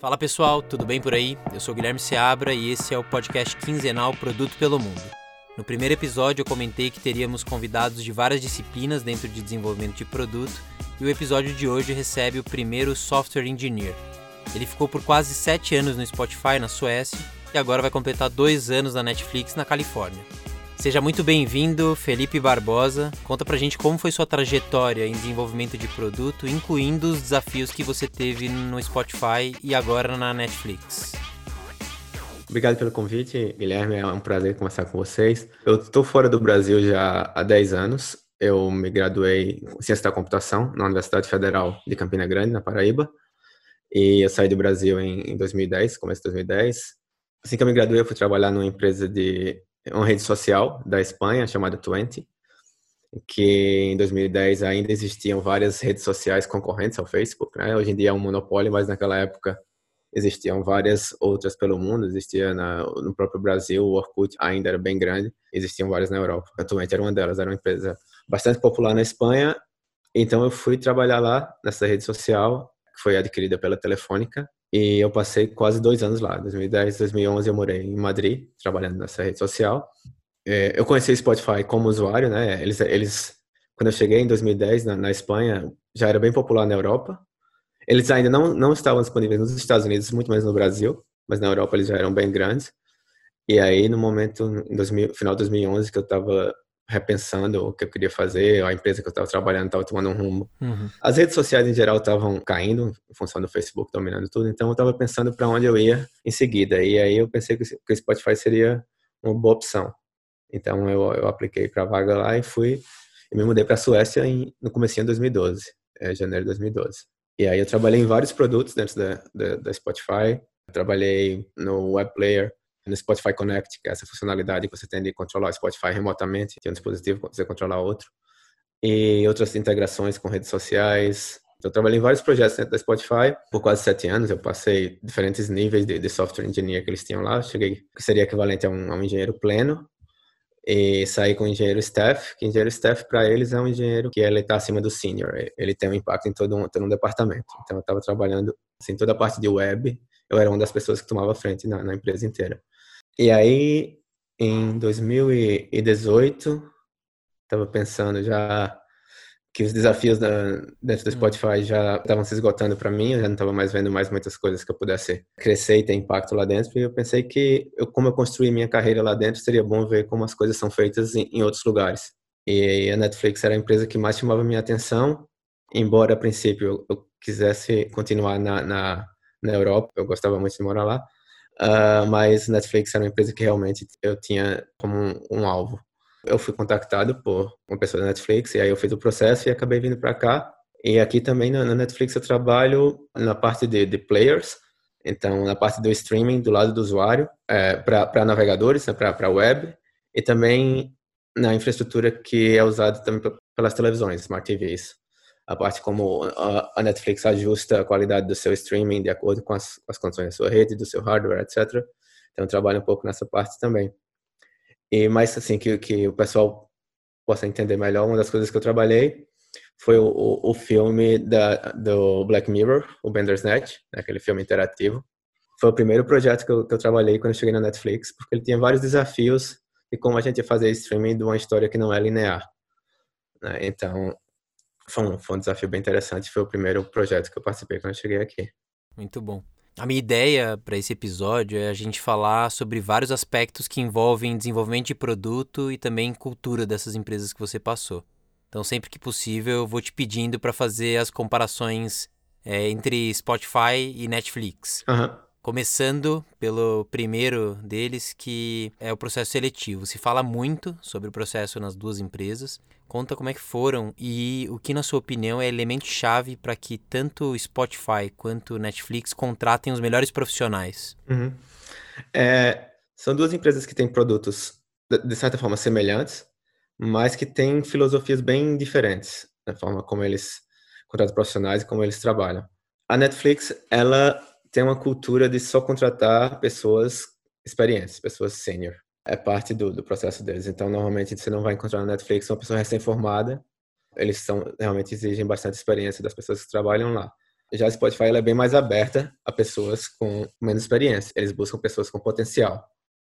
Fala pessoal, tudo bem por aí? Eu sou Guilherme Seabra e esse é o podcast quinzenal Produto pelo Mundo. No primeiro episódio eu comentei que teríamos convidados de várias disciplinas dentro de desenvolvimento de produto e o episódio de hoje recebe o primeiro software engineer. Ele ficou por quase sete anos no Spotify na Suécia e agora vai completar dois anos na Netflix na Califórnia. Seja muito bem-vindo, Felipe Barbosa. Conta pra gente como foi sua trajetória em desenvolvimento de produto, incluindo os desafios que você teve no Spotify e agora na Netflix. Obrigado pelo convite, Guilherme. É um prazer conversar com vocês. Eu estou fora do Brasil já há 10 anos. Eu me graduei em Ciência da Computação na Universidade Federal de Campina Grande, na Paraíba. E eu saí do Brasil em 2010, começo de 2010. Assim que eu me graduei, eu fui trabalhar numa empresa de uma rede social da Espanha chamada Twenty, que em 2010 ainda existiam várias redes sociais concorrentes ao Facebook. Né? Hoje em dia é um monopólio, mas naquela época existiam várias outras pelo mundo. Existia na, no próprio Brasil, o Orkut ainda era bem grande. Existiam várias na Europa. A Twenty era uma delas. Era uma empresa bastante popular na Espanha. Então eu fui trabalhar lá nessa rede social, que foi adquirida pela Telefônica e eu passei quase dois anos lá. 2010, 2011 eu morei em Madrid, trabalhando nessa rede social. É, eu conheci o Spotify como usuário, né? Eles, eles quando eu cheguei em 2010 na, na Espanha, já era bem popular na Europa. Eles ainda não, não estavam disponíveis nos Estados Unidos, muito menos no Brasil, mas na Europa eles já eram bem grandes. E aí, no momento, 2000, final de 2011, que eu estava repensando o que eu queria fazer, a empresa que eu estava trabalhando estava tomando um rumo. Uhum. As redes sociais em geral estavam caindo, em função do Facebook dominando tudo, então eu estava pensando para onde eu ia em seguida. E aí eu pensei que o Spotify seria uma boa opção. Então eu, eu apliquei para a vaga lá e fui e me mudei para a Suécia em, no começo de 2012, é, janeiro de 2012. E aí eu trabalhei em vários produtos dentro da, da, da Spotify. Eu trabalhei no web player, no Spotify Connect, que é essa funcionalidade que você tem de controlar o Spotify remotamente, tem um dispositivo você controlar outro, e outras integrações com redes sociais. Eu trabalhei em vários projetos dentro da Spotify por quase sete anos. Eu passei diferentes níveis de, de software engineer que eles tinham lá. Cheguei, que seria equivalente a um, a um engenheiro pleno, e saí com o engenheiro staff, que engenheiro staff para eles é um engenheiro que ele está acima do senior, ele tem um impacto em todo um, todo um departamento. Então eu estava trabalhando assim toda a parte de web, eu era uma das pessoas que tomava frente na, na empresa inteira. E aí, em 2018, estava pensando já que os desafios da, dentro do hum. Spotify já estavam se esgotando para mim, eu já não estava mais vendo mais muitas coisas que eu pudesse crescer e ter impacto lá dentro, e eu pensei que eu, como eu construí minha carreira lá dentro, seria bom ver como as coisas são feitas em, em outros lugares. E a Netflix era a empresa que mais chamava minha atenção, embora a princípio eu, eu quisesse continuar na, na, na Europa, eu gostava muito de morar lá, Uh, mas Netflix era uma empresa que realmente eu tinha como um, um, alvo. Eu fui contactado por uma pessoa da Netflix e aí eu fiz o processo e acabei vindo para cá. E aqui também na, na, Netflix eu trabalho na parte de, de, players, então na parte do streaming do lado do usuário, é, para navegadores, né, para web, e também na infraestrutura que é usada também pelas televisões, smart TVs a parte como a Netflix ajusta a qualidade do seu streaming de acordo com as, as condições da sua rede, do seu hardware, etc. Então, trabalho um pouco nessa parte também. E mais assim, que, que o pessoal possa entender melhor, uma das coisas que eu trabalhei foi o, o, o filme da, do Black Mirror, o Bandersnatch, né, aquele filme interativo. Foi o primeiro projeto que eu, que eu trabalhei quando eu cheguei na Netflix, porque ele tinha vários desafios de como a gente ia fazer streaming de uma história que não é linear. Né? Então, foi um, foi um desafio bem interessante. Foi o primeiro projeto que eu participei quando eu cheguei aqui. Muito bom. A minha ideia para esse episódio é a gente falar sobre vários aspectos que envolvem desenvolvimento de produto e também cultura dessas empresas que você passou. Então, sempre que possível, eu vou te pedindo para fazer as comparações é, entre Spotify e Netflix. Uhum. Começando pelo primeiro deles, que é o processo seletivo. Se fala muito sobre o processo nas duas empresas. Conta como é que foram e o que, na sua opinião, é elemento-chave para que tanto Spotify quanto Netflix contratem os melhores profissionais. Uhum. É, são duas empresas que têm produtos, de certa forma, semelhantes, mas que têm filosofias bem diferentes na forma como eles contratam profissionais e como eles trabalham. A Netflix, ela tem uma cultura de só contratar pessoas experientes, pessoas sênior. É parte do, do processo deles. Então, normalmente, você não vai encontrar na Netflix uma pessoa recém-formada. Eles são, realmente exigem bastante experiência das pessoas que trabalham lá. Já a Spotify ela é bem mais aberta a pessoas com menos experiência. Eles buscam pessoas com potencial.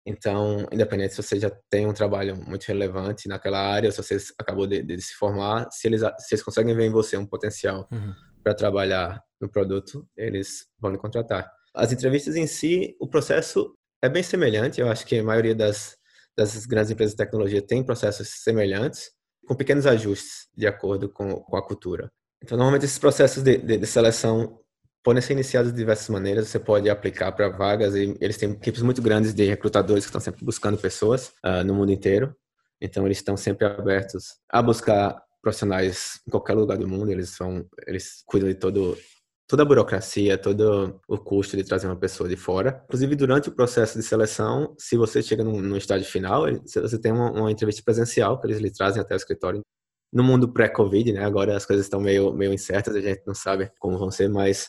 Então, independente se você já tem um trabalho muito relevante naquela área, ou se você acabou de, de se formar, se eles, se eles conseguem ver em você um potencial uhum. para trabalhar no produto, eles vão lhe contratar. As entrevistas em si, o processo é bem semelhante. Eu acho que a maioria das, das grandes empresas de tecnologia tem processos semelhantes, com pequenos ajustes de acordo com, com a cultura. Então, normalmente, esses processos de, de, de seleção podem ser iniciados de diversas maneiras. Você pode aplicar para vagas e eles têm equipes muito grandes de recrutadores que estão sempre buscando pessoas uh, no mundo inteiro. Então, eles estão sempre abertos a buscar profissionais em qualquer lugar do mundo. Eles são, eles cuidam de todo toda a burocracia, todo o custo de trazer uma pessoa de fora. Inclusive, durante o processo de seleção, se você chega no, no estágio final, você tem uma, uma, entrevista presencial que eles lhe trazem até o escritório. No mundo pré-Covid, né? Agora as coisas estão meio, meio incertas, a gente não sabe como vão ser, mas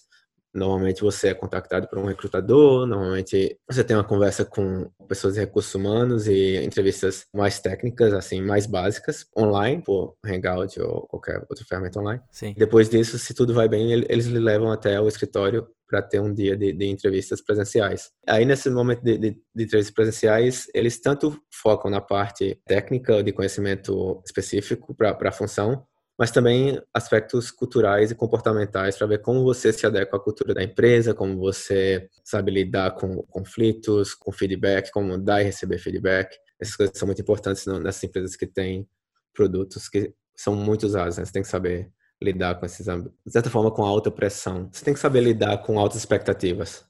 Normalmente você é contactado por um recrutador, normalmente você tem uma conversa com pessoas de recursos humanos e entrevistas mais técnicas, assim, mais básicas, online, por Hangout ou qualquer outra ferramenta online. Sim. Depois disso, se tudo vai bem, eles lhe levam até o escritório para ter um dia de, de, entrevistas presenciais. Aí, nesse momento de, de, de, entrevistas presenciais, eles tanto focam na parte técnica, de conhecimento específico para a função, mas também aspectos culturais e comportamentais para ver como você se adequa à cultura da empresa, como você sabe lidar com conflitos, com feedback, como dar e receber feedback. Essas coisas são muito importantes nessas empresas que têm produtos que são muito usados. Né? Você tem que saber lidar com esses. De certa forma, com alta pressão. Você tem que saber lidar com altas expectativas.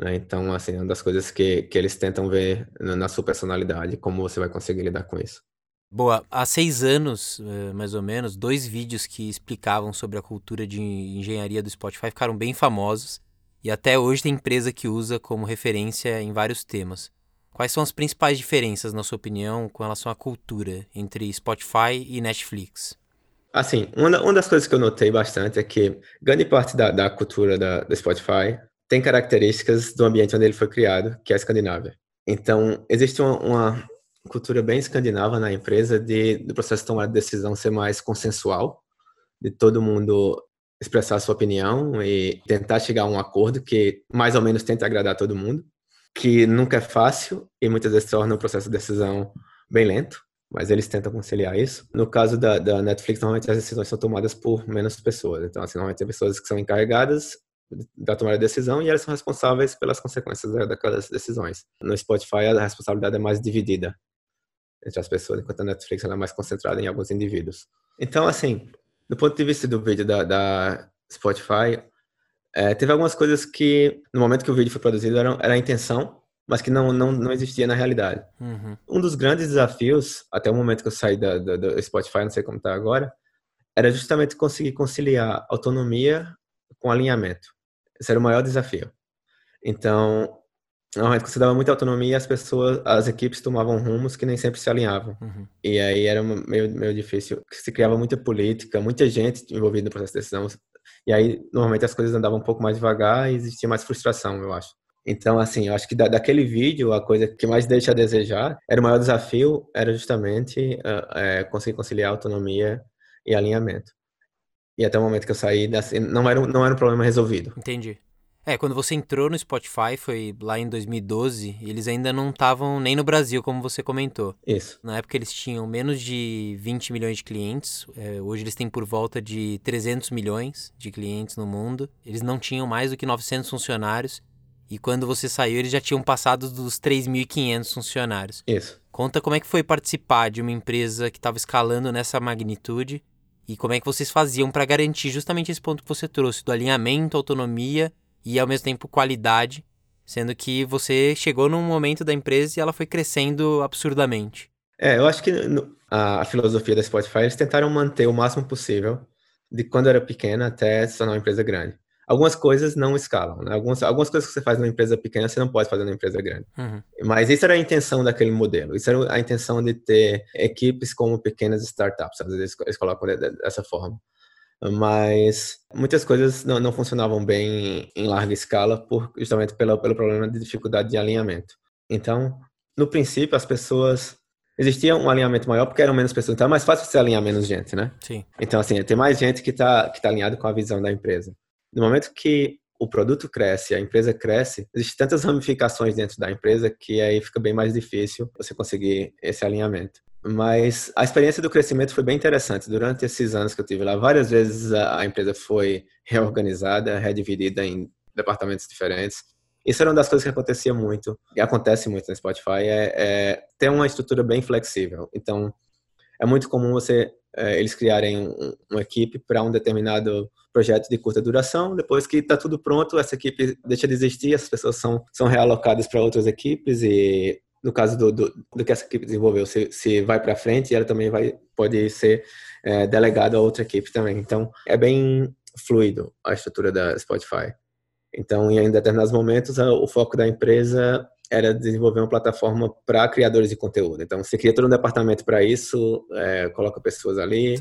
Né? Então, assim, é uma das coisas que, que eles tentam ver na sua personalidade, como você vai conseguir lidar com isso. Boa, há seis anos, eh, mais ou menos, dois vídeos que explicavam sobre a cultura de engenharia do Spotify ficaram bem famosos e até hoje tem empresa que usa como referência em vários temas. Quais são as principais diferenças, na sua opinião, com relação à cultura entre Spotify e Netflix? Assim, uma, uma das coisas que eu notei bastante é que grande parte da, da cultura da, da Spotify tem características do ambiente onde ele foi criado, que é a Escandinávia. Então, existe uma, uma cultura bem escandinava na empresa de do processo de tomar decisão ser mais consensual, de todo mundo expressar sua opinião e tentar chegar a um acordo que mais ou menos tente agradar todo mundo, que nunca é fácil e muitas vezes torna o processo de decisão bem lento, mas eles tentam conciliar isso. No caso da, da Netflix, normalmente as decisões são tomadas por menos pessoas, então assim, normalmente tem pessoas que são encarregadas da tomada de decisão e elas são responsáveis pelas consequências daquelas decisões. No Spotify, a responsabilidade é mais dividida entre as pessoas, enquanto a Netflix é mais concentrada em alguns indivíduos. Então, assim, do ponto de vista do vídeo da, da Spotify, é, teve algumas coisas que, no momento que o vídeo foi produzido, era, era a intenção, mas que não, não, não existia na realidade. Uhum. Um dos grandes desafios, até o momento que eu saí da, da, do Spotify, não sei como está agora, era justamente conseguir conciliar autonomia com alinhamento. Esse era o maior desafio. Então, Normalmente, quando você dava muita autonomia, as pessoas, as equipes tomavam rumos que nem sempre se alinhavam. Uhum. E aí era meio, meio difícil. Se criava muita política, muita gente envolvida no processo de decisão. E aí, normalmente, as coisas andavam um pouco mais devagar e existia mais frustração, eu acho. Então, assim, eu acho que da, daquele vídeo, a coisa que mais deixa a desejar, era o maior desafio, era justamente uh, é, conseguir conciliar autonomia e alinhamento. E até o momento que eu saí, assim, não, era, não era um problema resolvido. Entendi. É, quando você entrou no Spotify, foi lá em 2012, eles ainda não estavam nem no Brasil, como você comentou. Isso. Na época eles tinham menos de 20 milhões de clientes, é, hoje eles têm por volta de 300 milhões de clientes no mundo. Eles não tinham mais do que 900 funcionários, e quando você saiu eles já tinham passado dos 3.500 funcionários. Isso. Conta como é que foi participar de uma empresa que estava escalando nessa magnitude e como é que vocês faziam para garantir justamente esse ponto que você trouxe, do alinhamento, autonomia e ao mesmo tempo qualidade, sendo que você chegou num momento da empresa e ela foi crescendo absurdamente. É, eu acho que a, filosofia da Spotify eles tentaram manter o máximo possível de quando era pequena até se tornar uma empresa grande. Algumas coisas não escalam, né? Algumas, algumas coisas que você faz numa empresa pequena você não pode fazer numa empresa grande. Uhum. Mas isso era a intenção daquele modelo. Isso era a intenção de ter equipes como pequenas startups. Às vezes eles colocam dessa forma mas muitas coisas não, não funcionavam bem em larga escala por, justamente pelo, pelo problema de dificuldade de alinhamento. Então, no princípio, as pessoas existia um alinhamento maior porque eram menos pessoas, então é mais fácil você alinhar menos gente, né? Sim. Então, assim, tem mais gente que está que tá alinhado com a visão da empresa. No momento que o produto cresce, a empresa cresce, existem tantas ramificações dentro da empresa que aí fica bem mais difícil você conseguir esse alinhamento. Mas a experiência do crescimento foi bem interessante. Durante esses anos que eu tive lá, várias vezes a, empresa foi reorganizada, redividida em departamentos diferentes. Isso era uma das coisas que acontecia muito, e acontece muito no Spotify, é, é ter uma estrutura bem flexível. Então, é muito comum você é, eles criarem um, uma equipe para um determinado projeto de curta duração. Depois que está tudo pronto, essa equipe deixa de existir, as pessoas são, são realocadas para outras equipes e no caso do, do, do, que essa equipe desenvolveu, se, se vai para frente, ela também vai pode ser é, delegada a outra equipe também. Então, é bem fluido a estrutura da Spotify. Então, em determinados momentos, o foco da empresa era desenvolver uma plataforma para criadores de conteúdo. Então, você cria todo um departamento para isso, é, coloca pessoas ali.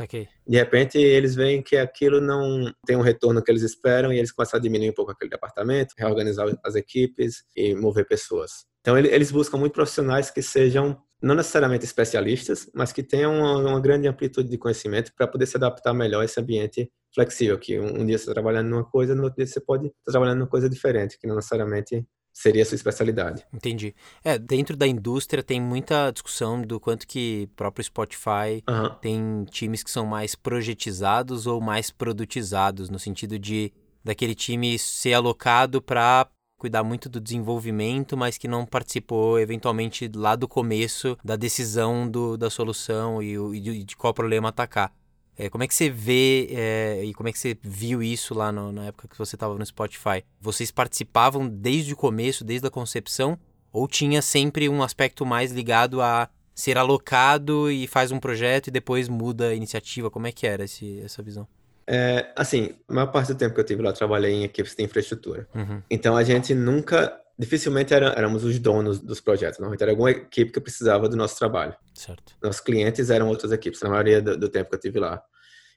De repente, eles veem que aquilo não tem um retorno que eles esperam e eles começam a diminuir um pouco aquele departamento, reorganizar as equipes e mover pessoas. Então, eles buscam muito profissionais que sejam não necessariamente especialistas, mas que tenham uma, uma grande amplitude de conhecimento para poder se adaptar melhor a esse ambiente flexível, que um, um dia você está trabalhando numa coisa, no outro dia você pode estar trabalhando numa coisa diferente, que não necessariamente seria a sua especialidade. Entendi. É, dentro da indústria tem muita discussão do quanto que próprio Spotify uhum. tem times que são mais projetizados ou mais produtizados, no sentido de daquele time ser alocado para cuidar muito do desenvolvimento, mas que não participou eventualmente lá do começo da decisão do, da solução e, e de, qual problema atacar. É, como é que você vê é, e como é que você viu isso lá no, na época que você estava no Spotify? Vocês participavam desde o começo, desde a concepção, ou tinha sempre um aspecto mais ligado a ser alocado e faz um projeto e depois muda a iniciativa? Como é que era esse, essa visão? É, assim, a maior parte do tempo que eu tive lá, eu trabalhei em equipes de infraestrutura. Uhum. Então, a gente nunca, dificilmente era, éramos os donos dos projetos. Normalmente era alguma equipe que precisava do nosso trabalho. Certo. Nossos clientes eram outras equipes, na maioria do, do tempo que eu tive lá.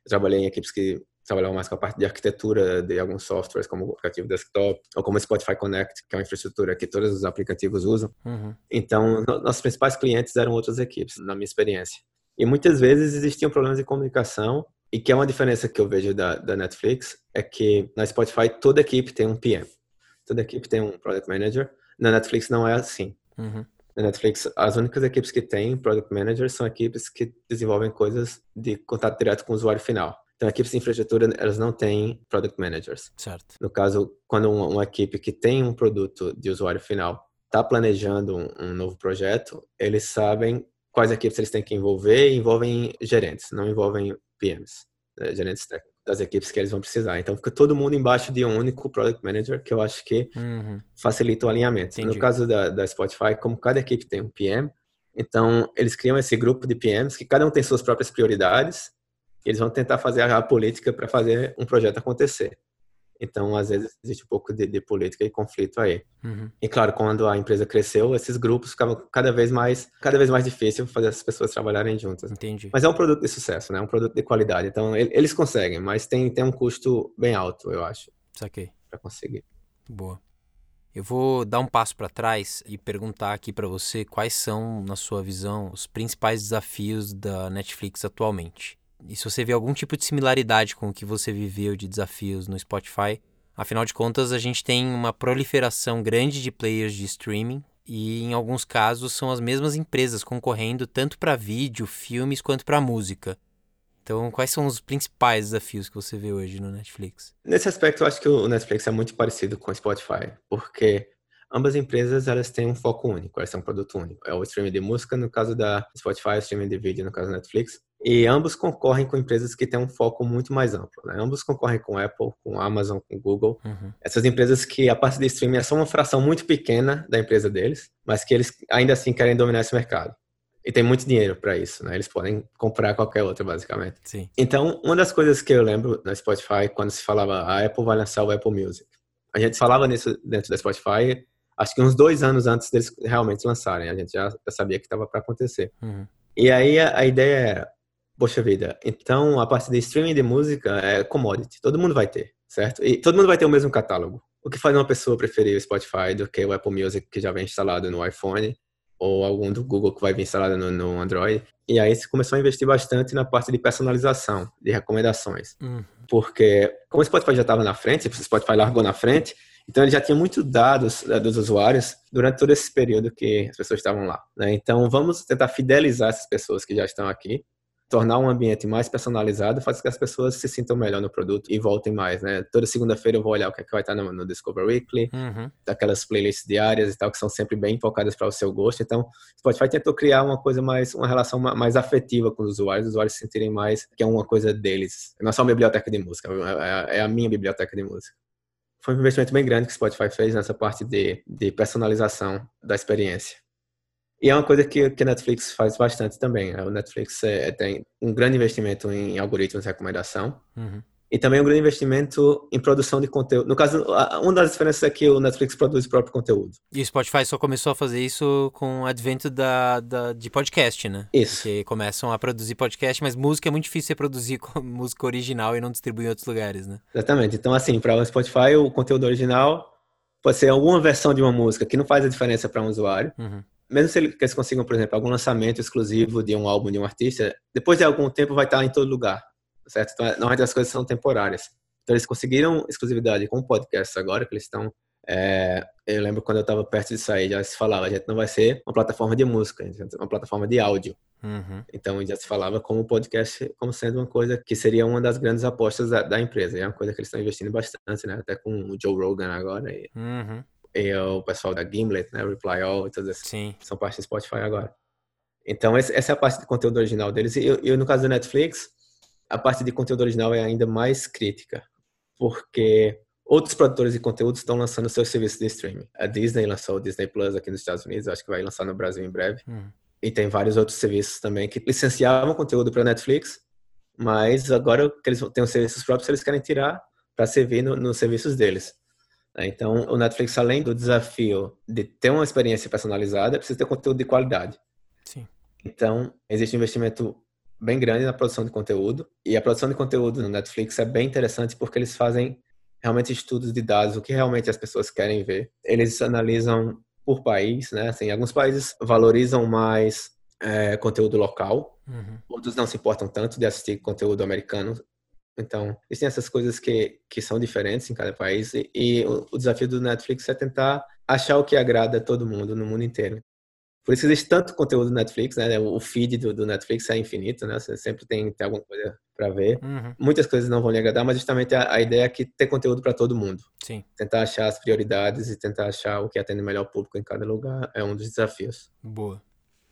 Eu trabalhei em equipes que trabalhavam mais com a parte de arquitetura de alguns softwares, como o aplicativo desktop, ou como o Spotify Connect, que é uma infraestrutura que todos os aplicativos usam. Uhum. Então, no, nossos principais clientes eram outras equipes, na minha experiência. E muitas vezes existiam problemas de comunicação e que é uma diferença que eu vejo da, da Netflix, é que na Spotify toda equipe tem um PM. Toda equipe tem um Product Manager. Na Netflix não é assim. Uhum. Na Netflix, as únicas equipes que têm Product Manager são equipes que desenvolvem coisas de contato direto com o usuário final. Então, equipes de infraestrutura, elas não têm Product Managers. Certo. No caso, quando uma, uma equipe que tem um produto de usuário final está planejando um, um novo projeto, eles sabem quais equipes eles têm que envolver e envolvem gerentes, não envolvem PMs, né, gerentes técnicos das equipes que eles vão precisar. Então fica todo mundo embaixo de um único Product Manager, que eu acho que uhum. facilita o alinhamento. Entendi. No caso da, da Spotify, como cada equipe tem um PM, então eles criam esse grupo de PMs que cada um tem suas próprias prioridades e eles vão tentar fazer a política para fazer um projeto acontecer. Então, às vezes, existe um pouco de, de política e conflito aí. Uhum. E claro, quando a empresa cresceu, esses grupos ficavam cada vez mais, cada vez mais difícil fazer as pessoas trabalharem juntas. Entendi. Mas é um produto de sucesso, né? É um produto de qualidade. Então, eles conseguem, mas tem, tem um custo bem alto, eu acho. Saquei. Para conseguir. Boa. Eu vou dar um passo para trás e perguntar aqui para você quais são, na sua visão, os principais desafios da Netflix atualmente. E se você vê algum tipo de similaridade com o que você viveu de desafios no Spotify, afinal de contas a gente tem uma proliferação grande de players de streaming e em alguns casos são as mesmas empresas concorrendo tanto para vídeo, filmes quanto para música. Então, quais são os principais desafios que você vê hoje no Netflix? Nesse aspecto, eu acho que o Netflix é muito parecido com o Spotify, porque ambas empresas elas têm um foco único, elas têm um produto único. É o streaming de música, no caso da Spotify, o streaming de vídeo, no caso da Netflix. E ambos concorrem com empresas que têm um foco muito mais amplo. Né? Ambos concorrem com Apple, com Amazon, com Google. Uhum. Essas empresas que a parte de streaming é só uma fração muito pequena da empresa deles, mas que eles ainda assim querem dominar esse mercado. E tem muito dinheiro para isso, né? Eles podem comprar qualquer outra, basicamente. Sim. Então, uma das coisas que eu lembro na Spotify, quando se falava a Apple vai lançar o Apple Music, a gente falava nisso dentro da Spotify, acho que uns dois anos antes deles realmente lançarem. A gente já, sabia que estava para acontecer. Uhum. E aí a, a ideia era, Poxa vida, então a parte de streaming de música é commodity, todo mundo vai ter, certo? E todo mundo vai ter o mesmo catálogo. O que faz uma pessoa preferir o Spotify do que o Apple Music que já vem instalado no iPhone ou algum do Google que vai vir instalado no, no Android. E aí se começou a investir bastante na parte de personalização, de recomendações. Uhum. porque como o Spotify já estava na frente, o Spotify largou na frente, então ele já tinha muitos dados dos usuários durante todo esse período que as pessoas estavam lá. Né? Então vamos tentar fidelizar essas pessoas que já estão aqui tornar um ambiente mais personalizado faz com que as pessoas se sintam melhor no produto e voltem mais, né? Toda segunda-feira eu vou olhar o que, é que vai estar no, no Discover Weekly, uhum. daquelas playlists diárias e tal, que são sempre bem focadas para o seu gosto. Então, Spotify tentou criar uma coisa mais, uma relação mais afetiva com os usuários, os usuários se sentirem mais que é uma coisa deles. Não é só uma biblioteca de música, é, é a minha biblioteca de música. Foi um investimento bem grande que o Spotify fez nessa parte de, de personalização da experiência. E é uma coisa que, a Netflix faz bastante também. Né? O Netflix é, tem um grande investimento em algoritmos de recomendação. Uhum. E também um grande investimento em produção de conteúdo. No caso, uma das diferenças é que o Netflix produz o próprio conteúdo. E o Spotify só começou a fazer isso com o advento da, da, de podcast, né? Isso. Que começam a produzir podcast, mas música é muito difícil você produzir música original e não distribuir em outros lugares, né? Exatamente. Então, assim, para o Spotify, o conteúdo original pode ser alguma versão de uma música que não faz a diferença para um usuário. Uhum mesmo se eles consigam, por exemplo, algum lançamento exclusivo de um álbum de um artista, depois de algum tempo vai estar em todo lugar, certo? Então, normalmente as coisas são temporárias. Então, eles conseguiram exclusividade com o podcast agora, que eles estão. É, eu lembro quando eu estava perto de sair, já se falava, a gente não vai ser uma plataforma de música, uma plataforma de áudio. Uhum. Então, já se falava como o podcast como sendo uma coisa que seria uma das grandes apostas da, da empresa. E é uma coisa que eles estão investindo bastante, né? Até com o Joe Rogan agora. E, uhum e o pessoal da Gimlet, né, Reply All e todas essas Sim. são parte do Spotify agora. Então, essa é a parte de conteúdo original deles. E, e no caso da Netflix, a parte de conteúdo original é ainda mais crítica, porque outros produtores de conteúdo estão lançando seus serviços de streaming. A Disney lançou o Disney Plus aqui nos Estados Unidos, acho que vai lançar no Brasil em breve. Hum. E tem vários outros serviços também que licenciavam conteúdo para Netflix, mas agora que eles têm os serviços próprios, eles querem tirar para servir no, nos serviços deles. Né? Então, o Netflix, além do desafio de ter uma experiência personalizada, precisa ter conteúdo de qualidade. Sim. Então, existe um investimento bem grande na produção de conteúdo. E a produção de conteúdo no Netflix é bem interessante porque eles fazem realmente estudos de dados, o que realmente as pessoas querem ver. Eles analisam por país, né? Assim, alguns países valorizam mais é, conteúdo local, uhum. outros não se importam tanto de assistir conteúdo americano então, existem essas coisas que, que são diferentes em cada país e, e o, o, desafio do Netflix é tentar achar o que agrada a todo mundo no mundo inteiro. Por isso existe tanto conteúdo do Netflix, né? O feed do, do Netflix é infinito, né? Você sempre tem, tem alguma coisa para ver. Uhum. Muitas coisas não vão lhe agradar, mas justamente a, a ideia é que ter conteúdo para todo mundo. Sim. Tentar achar as prioridades e tentar achar o que atende melhor o público em cada lugar é um dos desafios. Boa.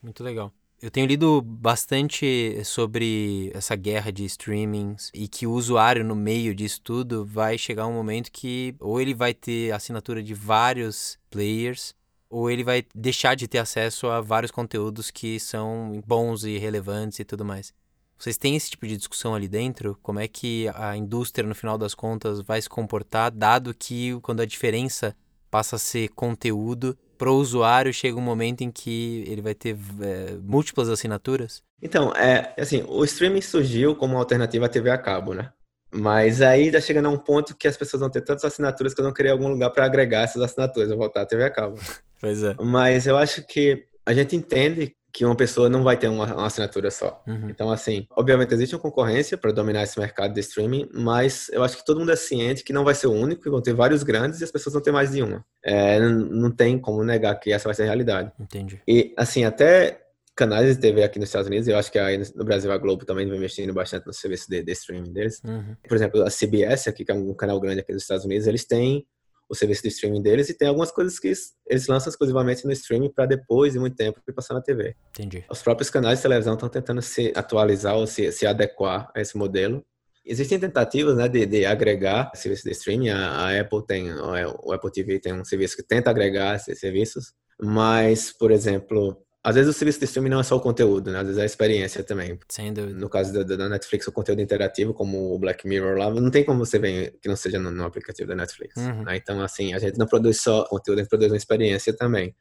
Muito legal. Eu tenho lido bastante sobre essa guerra de streamings e que o usuário no meio disso tudo vai chegar um momento que ou ele vai ter assinatura de vários players ou ele vai deixar de ter acesso a vários conteúdos que são bons e relevantes e tudo mais. Vocês têm esse tipo de discussão ali dentro? Como é que a indústria, no final das contas, vai se comportar, dado que quando a diferença passa a ser conteúdo, para o usuário chega um momento em que ele vai ter é, múltiplas assinaturas? Então, é assim, o streaming surgiu como alternativa à TV a cabo, né? Mas aí está chegando a um ponto que as pessoas vão ter tantas assinaturas que eu não queria algum lugar para agregar essas assinaturas, eu voltar à TV a cabo. Pois é. Mas eu acho que a gente entende que uma pessoa não vai ter uma, uma assinatura só. Uhum. Então, assim, obviamente existe uma concorrência para dominar esse mercado de streaming, mas eu acho que todo mundo é ciente que não vai ser o único, que vão ter vários grandes e as pessoas vão ter mais de uma. É, não, não tem como negar que essa vai ser a realidade. Entendi. E, assim, até canais de TV aqui nos Estados Unidos, eu acho que aí no Brasil a Globo também vem investindo bastante no serviço de, de streaming deles. Uhum. Por exemplo, a CBS aqui, que é um canal grande aqui nos Estados Unidos, eles têm o serviço de streaming deles e tem algumas coisas que eles lançam exclusivamente no streaming para depois de muito tempo passar na TV. Entendi. Os próprios canais de televisão estão tentando se atualizar ou se, se adequar a esse modelo. Existem tentativas né, de, de agregar serviços de streaming. A, a Apple tem, o Apple TV tem um serviço que tenta agregar esses serviços, mas, por exemplo, às vezes o serviço de streaming não é só o conteúdo, né? Às vezes é a experiência também. Sem dúvida. No caso da, da, Netflix, o conteúdo interativo, como o Black Mirror lá, não tem como você ver que não seja no, no aplicativo da Netflix. Uhum. Né? Então, assim, a gente não produz só conteúdo, a gente produz uma experiência também.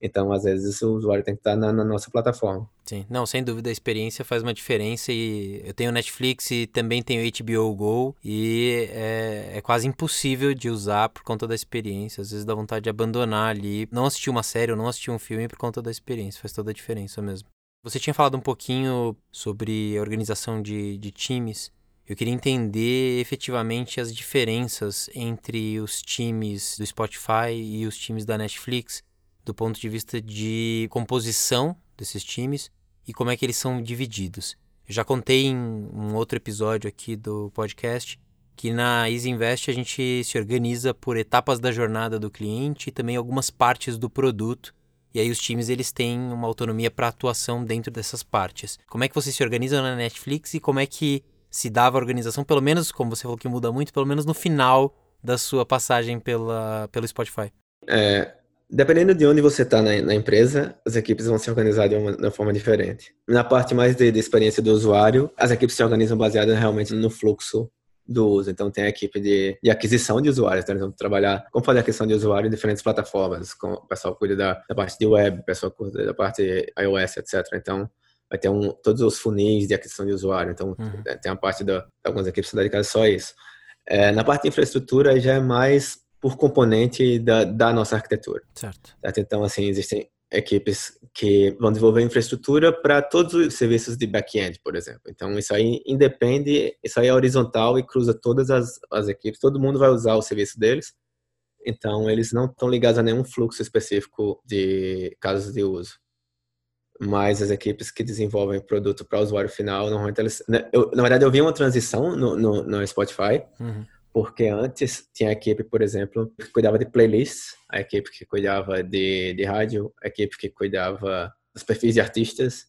Então, às vezes, o usuário tem que estar na, na, nossa plataforma. Sim, não, sem dúvida, a experiência faz uma diferença e eu tenho Netflix e também tenho HBO Go e é, é, quase impossível de usar por conta da experiência. Às vezes dá vontade de abandonar ali, não assistir uma série ou não assistir um filme por conta da experiência, faz toda a diferença mesmo. Você tinha falado um pouquinho sobre organização de, de times Eu queria entender efetivamente as diferenças entre os times do Spotify e os times da Netflix, do ponto de vista de composição desses times e como é que eles são divididos. Eu já contei em um outro episódio aqui do podcast que na Easy Invest a gente se organiza por etapas da jornada do cliente e também algumas partes do produto. E aí os times eles têm uma autonomia para atuação dentro dessas partes. Como é que você se organiza na Netflix e como é que se dava a organização, pelo menos, como você falou que muda muito, pelo menos no final da sua passagem pela, pelo Spotify? É, dependendo de onde você está na, na, empresa, as equipes vão se organizar de uma, de uma forma diferente. Na parte mais de, de, experiência do usuário, as equipes se organizam baseadas realmente no fluxo do uso. Então, tem a equipe de, de aquisição de usuários, então eles vão trabalhar como fazer aquisição de usuário em diferentes plataformas. Com, o pessoal cuida da, da parte de web, o pessoal cuida da parte iOS, etc. Então, vai ter um, todos os funis de aquisição de usuário. Então, uhum. Tem a parte da algumas equipes dedicadas só a isso. É, na parte de infraestrutura, já é mais por componente da, da nossa arquitetura. Certo. certo. Então, assim, existem equipes que vão desenvolver infraestrutura para todos os serviços de back-end, por exemplo. Então, isso aí independe, isso aí é horizontal e cruza todas as, as equipes, todo mundo vai usar o serviço deles. Então, eles não estão ligados a nenhum fluxo específico de casos de uso mas as equipes que desenvolvem produto para o usuário final, normalmente eles. Né, eu, na verdade, eu vi uma transição no, no, no Spotify, uhum. Porque antes tinha a equipe, por exemplo, que cuidava de playlists, a equipe que cuidava de, de rádio, a equipe que cuidava dos perfis de artistas.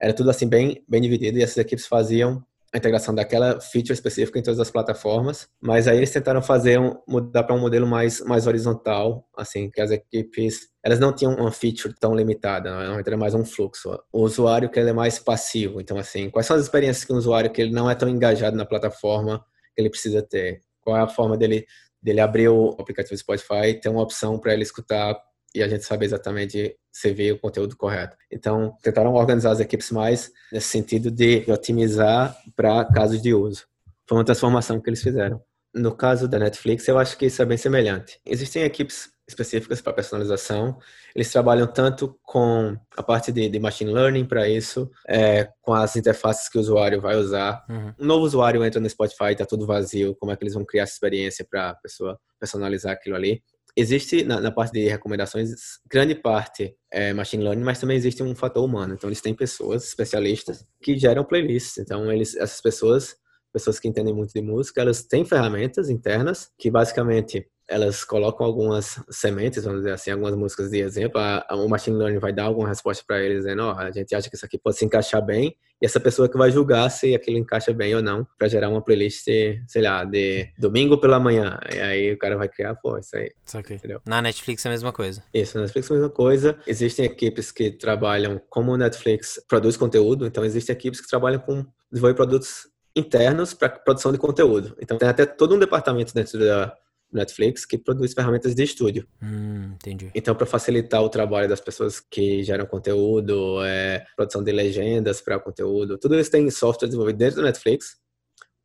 Era tudo assim bem, bem dividido e essas equipes faziam a integração daquela feature específica em todas as plataformas, mas aí eles tentaram fazer um, mudar para um modelo mais mais horizontal, assim, que as equipes elas não tinham uma feature tão limitada, não era mais um fluxo. O usuário que ele é mais passivo, então assim, quais são as experiências que um usuário que ele não é tão engajado na plataforma que ele precisa ter? Qual é a forma dele dele abrir o aplicativo Spotify, ter uma opção para ele escutar e a gente sabe exatamente se vê o conteúdo correto. Então, tentaram organizar as equipes mais nesse sentido de otimizar para casos de uso. Foi uma transformação que eles fizeram. No caso da Netflix, eu acho que isso é bem semelhante. Existem equipes específicas para personalização. Eles trabalham tanto com a parte de, de machine learning para isso, é, com as interfaces que o usuário vai usar. Uhum. Um novo usuário entra no Spotify, está tudo vazio, como é que eles vão criar essa experiência para a pessoa personalizar aquilo ali existe na, na, parte de recomendações grande parte é machine learning, mas também existe um fator humano. Então eles têm pessoas especialistas que geram playlists. Então eles essas pessoas, pessoas que entendem muito de música, elas têm ferramentas internas que basicamente elas colocam algumas sementes, vamos dizer assim, algumas músicas de exemplo, a, a, o machine learning vai dar alguma resposta para eles dizendo, ó, oh, a gente acha que isso aqui pode se encaixar bem, e essa pessoa que vai julgar se aquilo encaixa bem ou não, para gerar uma playlist, sei lá, de domingo pela manhã. E aí o cara vai criar, pô, isso aí. Isso aqui. Entendeu? Na Netflix é a mesma coisa. Isso, na Netflix é a mesma coisa. Existem equipes que trabalham como o Netflix produz conteúdo, então existem equipes que trabalham com desenvolver produtos internos para produção de conteúdo. Então tem até todo um departamento dentro da Netflix que produz ferramentas de estúdio. Hum, entendi. Então, para facilitar o trabalho das pessoas que geram conteúdo, é, produção de legendas para conteúdo, tudo isso tem software desenvolvido dentro do Netflix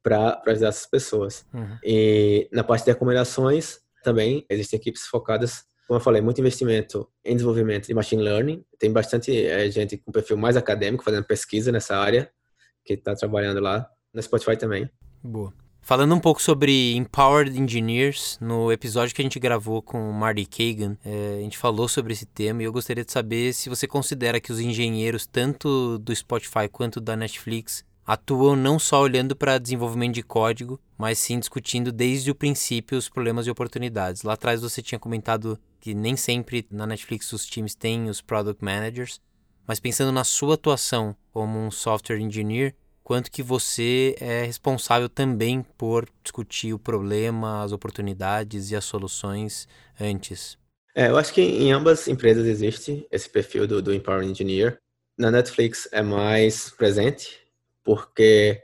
para ajudar essas pessoas. Uhum. E na parte de recomendações, também existem equipes focadas, como eu falei, muito investimento em desenvolvimento de machine learning. Tem bastante é, gente com perfil mais acadêmico fazendo pesquisa nessa área que está trabalhando lá. Na Spotify também. Boa. Falando um pouco sobre Empowered Engineers, no episódio que a gente gravou com o Marty Kagan, é, a gente falou sobre esse tema e eu gostaria de saber se você considera que os engenheiros, tanto do Spotify quanto da Netflix, atuam não só olhando para desenvolvimento de código, mas sim discutindo desde o princípio os problemas e oportunidades. Lá atrás você tinha comentado que nem sempre na Netflix os times têm os product managers, mas pensando na sua atuação como um software engineer, quanto que você é responsável também por discutir o problema, as oportunidades e as soluções antes. É, eu acho que em ambas empresas existe esse perfil do, do Empower Engineer. Na Netflix é mais presente, porque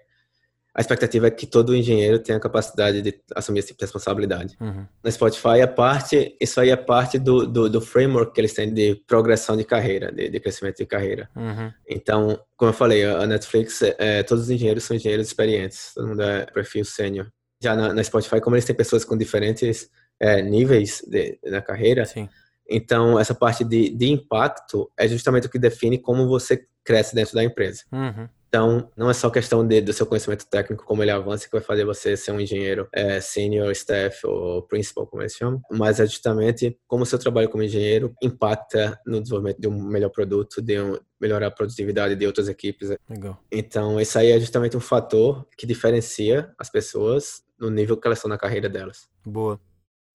a expectativa é que todo engenheiro tenha a capacidade de assumir de responsabilidade. Uhum. No Spotify, é parte, isso aí é parte do, do, do, framework que eles têm de progressão de carreira, de, de crescimento de carreira. Uhum. Então, como eu falei, a Netflix, é, todos os engenheiros são engenheiros experientes, todo mundo é perfil sênior. Já na, na, Spotify, como eles têm pessoas com diferentes é, níveis de, na carreira, Sim. então essa parte de, de impacto é justamente o que define como você cresce dentro da empresa. Uhum. Então, não é só questão de, do seu conhecimento técnico, como ele avança, que vai fazer você ser um engenheiro é, senior, staff ou principal, como eles chamam, mas é justamente como o seu trabalho como engenheiro impacta no desenvolvimento de um melhor produto, de um, melhorar a produtividade de outras equipes. Legal. Então, isso aí é justamente um fator que diferencia as pessoas no nível que elas estão na carreira delas. Boa.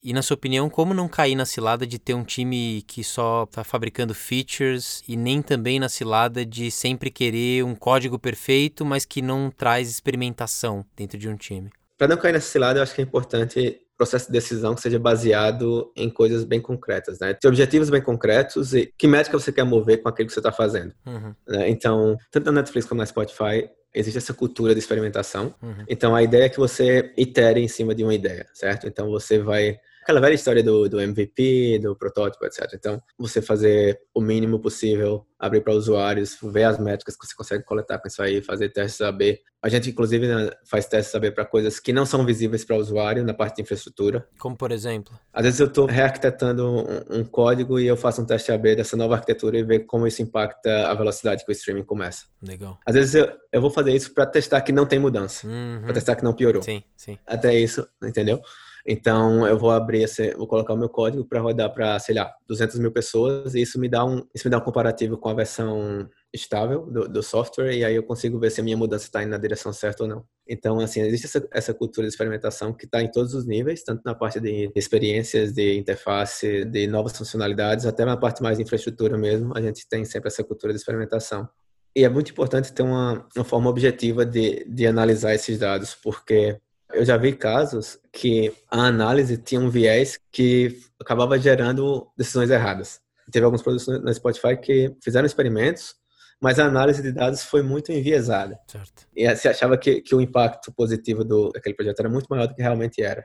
E na sua opinião, como não cair na cilada de ter um time que só está fabricando features e nem também na cilada de sempre querer um código perfeito, mas que não traz experimentação dentro de um time? Para não cair nessa cilada, eu acho que é importante o processo de decisão que seja baseado em coisas bem concretas, né? Ter objetivos bem concretos e que métrica você quer mover com aquilo que você está fazendo. Uhum. Né? Então, tanto na Netflix como na Spotify, existe essa cultura de experimentação. Uhum. Então, a ideia é que você itere em cima de uma ideia, certo? Então, você vai aquela velha história do, do MVP, do protótipo, etc. Então, você fazer o mínimo possível, abrir para usuários, ver as métricas que você consegue coletar com isso aí, fazer testes AB. A gente, inclusive, né, faz testes AB para coisas que não são visíveis para o usuário na parte de infraestrutura. Como, por exemplo? Às vezes eu estou rearquitetando um, um, código e eu faço um teste AB dessa nova arquitetura e ver como isso impacta a velocidade que o streaming começa. Legal. Às vezes eu, eu vou fazer isso para testar que não tem mudança, uhum. para testar que não piorou. Sim, sim. Até isso, entendeu? Então, eu vou abrir esse, vou colocar o meu código para rodar para, sei lá, 200 mil pessoas e isso me dá um, isso me dá um comparativo com a versão estável do, do software e aí eu consigo ver se a minha mudança está indo na direção certa ou não. Então, assim, existe essa, essa cultura de experimentação que está em todos os níveis, tanto na parte de experiências, de interface, de novas funcionalidades, até na parte mais de infraestrutura mesmo, a gente tem sempre essa cultura de experimentação. E é muito importante ter uma, uma forma objetiva de, de analisar esses dados, porque eu já vi casos que a análise tinha um viés que acabava gerando decisões erradas. Teve alguns produtos na Spotify que fizeram experimentos, mas a análise de dados foi muito enviesada. Certo. E se achava que, que o impacto positivo do, daquele projeto era muito maior do que realmente era.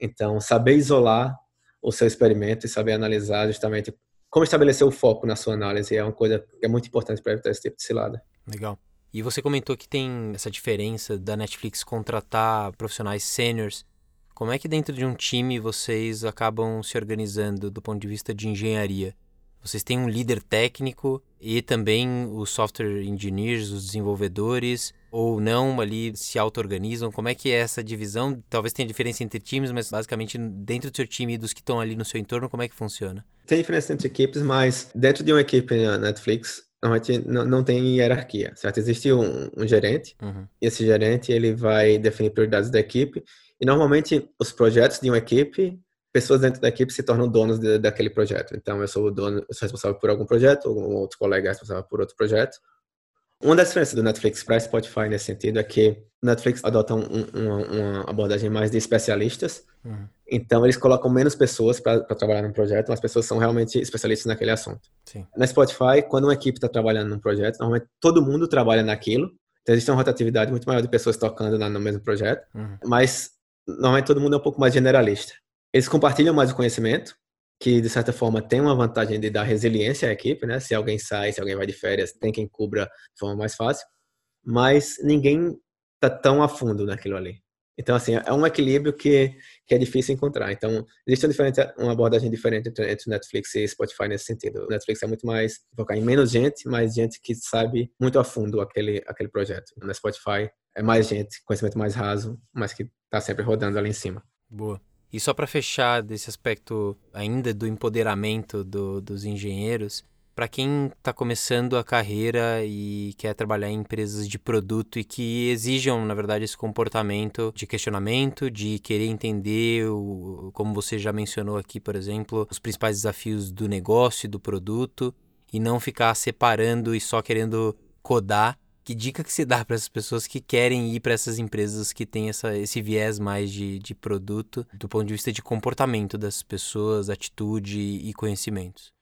Então, saber isolar o seu experimento e saber analisar justamente como estabelecer o foco na sua análise é uma coisa que é muito importante para evitar esse tipo de cilada. Legal. E você comentou que tem essa diferença da Netflix contratar profissionais seniors. Como é que dentro de um time vocês acabam se organizando do ponto de vista de engenharia? Vocês têm um líder técnico e também os software engineers, os desenvolvedores, ou não ali se auto-organizam? Como é que é essa divisão? Talvez tenha diferença entre times, mas basicamente dentro do seu time e dos que estão ali no seu entorno, como é que funciona? Tem diferença entre equipes, mas dentro de uma equipe na Netflix, normalmente não, não tem hierarquia, certo? Existe um, um gerente, uhum. e esse gerente ele vai definir prioridades da equipe, e normalmente os projetos de uma equipe, pessoas dentro da equipe se tornam donos de, daquele projeto. Então eu sou o dono, eu sou responsável por algum projeto, ou um outro colega é responsável por outro projeto. Uma das diferenças do Netflix para Spotify nesse sentido é que o Netflix adota um, uma, uma, abordagem mais de especialistas. Uhum. Então, eles colocam menos pessoas para trabalhar num projeto, mas as pessoas são realmente especialistas naquele assunto. Sim. Na Spotify, quando uma equipe está trabalhando num projeto, normalmente todo mundo trabalha naquilo. Então, existe uma rotatividade muito maior de pessoas tocando no mesmo projeto. Uhum. Mas, normalmente, todo mundo é um pouco mais generalista. Eles compartilham mais o conhecimento, que de certa forma tem uma vantagem de dar resiliência à equipe, né? Se alguém sai, se alguém vai de férias, tem quem cubra de forma mais fácil. Mas ninguém tá tão a fundo naquilo ali. Então, assim, é um equilíbrio que, que é difícil encontrar. Então, existe uma, uma abordagem diferente entre, entre Netflix e Spotify nesse sentido. O Netflix é muito mais focar em menos gente, mais gente que sabe muito a fundo aquele, aquele projeto. Na Spotify é mais gente, conhecimento mais raso, mas que está sempre rodando ali em cima. Boa. E só para fechar desse aspecto ainda do empoderamento do, dos engenheiros, para quem está começando a carreira e quer trabalhar em empresas de produto e que exijam, na verdade, esse comportamento de questionamento, de querer entender, o, como você já mencionou aqui, por exemplo, os principais desafios do negócio e do produto, e não ficar separando e só querendo codar que dica que se dá para essas pessoas que querem ir para essas empresas que têm essa, esse viés mais de, de produto, do ponto de vista de comportamento das pessoas, atitude e conhecimentos?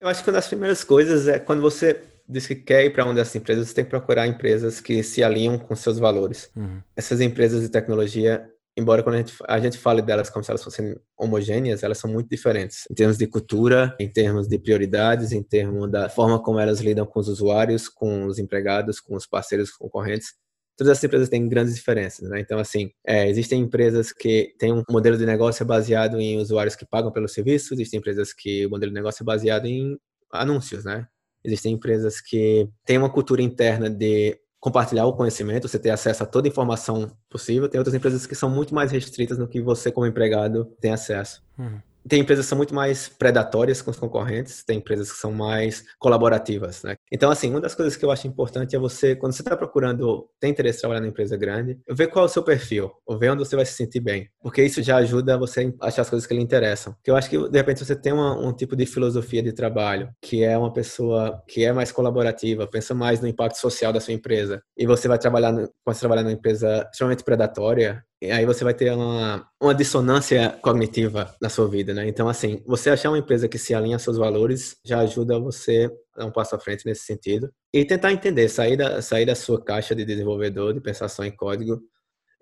Eu acho que uma das primeiras coisas é quando você diz que quer ir para uma dessas empresas, você tem que procurar empresas que se alinham com seus valores. Uhum. Essas empresas de tecnologia, embora quando a gente, a gente fale delas como se elas fossem homogêneas, elas são muito diferentes em termos de cultura, em termos de prioridades, em termos da forma como elas lidam com os usuários, com os empregados, com os parceiros concorrentes. Todas essas empresas têm grandes diferenças, né? Então, assim, é, existem empresas que têm um modelo de negócio baseado em usuários que pagam pelo serviço, existem empresas que o modelo de negócio é baseado em anúncios, né? Existem empresas que têm uma cultura interna de compartilhar o conhecimento, você ter acesso a toda a informação possível. Tem outras empresas que são muito mais restritas no que você, como empregado, tem acesso. Uhum. Tem empresas que são muito mais predatórias com os concorrentes, tem empresas que são mais colaborativas, né? Então, assim, uma das coisas que eu acho importante é você, quando você está procurando, tem interesse em trabalhar na empresa grande, ver qual é o seu perfil, ou ver onde você vai se sentir bem, porque isso já ajuda você a achar as coisas que lhe interessam. Porque eu acho que, de repente, você tem uma, um tipo de filosofia de trabalho, que é uma pessoa que é mais colaborativa, pensa mais no impacto social da sua empresa, e você vai trabalhar, no, pode trabalhar numa empresa extremamente predatória, aí você vai ter uma, uma dissonância cognitiva na sua vida, né? Então, assim, você achar uma empresa que se alinha aos seus valores já ajuda você a dar um passo à frente nesse sentido. E tentar entender, sair da, sair da sua caixa de desenvolvedor, de pensar só em código,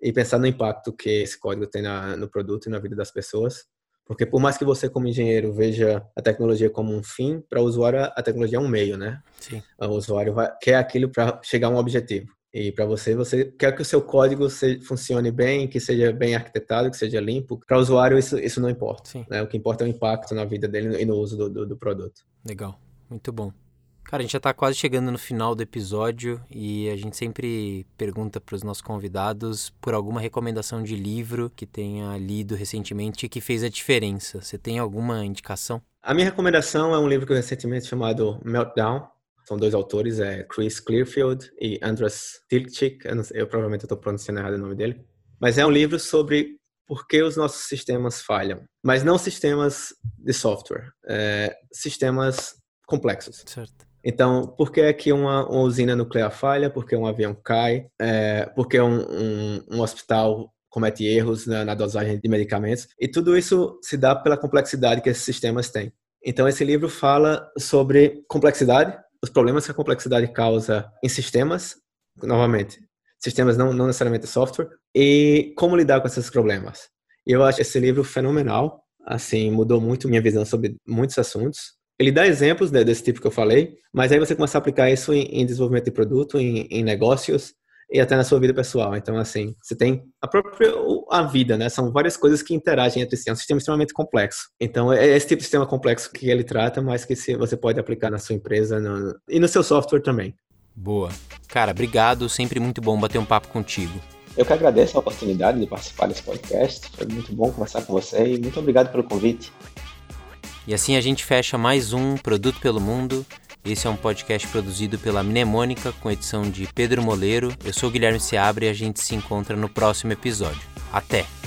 e pensar no impacto que esse código tem na, no produto e na vida das pessoas. Porque por mais que você, como engenheiro, veja a tecnologia como um fim, para o usuário a tecnologia é um meio, né? Sim. O usuário vai, quer aquilo para chegar a um objetivo. E para você, você quer que o seu código se, funcione bem, que seja bem arquitetado, que seja limpo. Para o usuário, isso, isso não importa. Né? O que importa é o impacto na vida dele e no uso do, do, do produto. Legal, muito bom. Cara, a gente já está quase chegando no final do episódio e a gente sempre pergunta para os nossos convidados por alguma recomendação de livro que tenha lido recentemente e que fez a diferença. Você tem alguma indicação? A minha recomendação é um livro que eu recentemente chamado Meltdown, são dois autores, é Chris Clearfield e Andras Tilchik. Eu, eu provavelmente estou pronunciando errado o nome dele. Mas é um livro sobre por que os nossos sistemas falham. Mas não sistemas de software, é, sistemas complexos. Certo. Então, por que é que uma, uma, usina nuclear falha? Por que um avião cai? É, por que um, um, um hospital comete erros na, na, dosagem de medicamentos? E tudo isso se dá pela complexidade que esses sistemas têm. Então, esse livro fala sobre complexidade, os problemas que a complexidade causa em sistemas, novamente, sistemas não, não necessariamente software, e como lidar com esses problemas. Eu acho esse livro fenomenal, assim, mudou muito minha visão sobre muitos assuntos. Ele dá exemplos desse tipo que eu falei, mas aí você começa a aplicar isso em, em desenvolvimento de produto, em, em negócios, e até na sua vida pessoal. Então, assim, você tem a própria a vida, né? São várias coisas que interagem entre si. É um sistema extremamente complexo. Então, é esse tipo de sistema complexo que ele trata, mas que você pode aplicar na sua empresa no, e no seu software também. Boa. Cara, obrigado. Sempre muito bom bater um papo contigo. Eu que agradeço a oportunidade de participar desse podcast. Foi muito bom conversar com você e muito obrigado pelo convite. E assim a gente fecha mais um Produto pelo Mundo. Esse é um podcast produzido pela Mnemônica com edição de Pedro Moleiro. Eu sou Guilherme Seabra e a gente se encontra no próximo episódio. Até!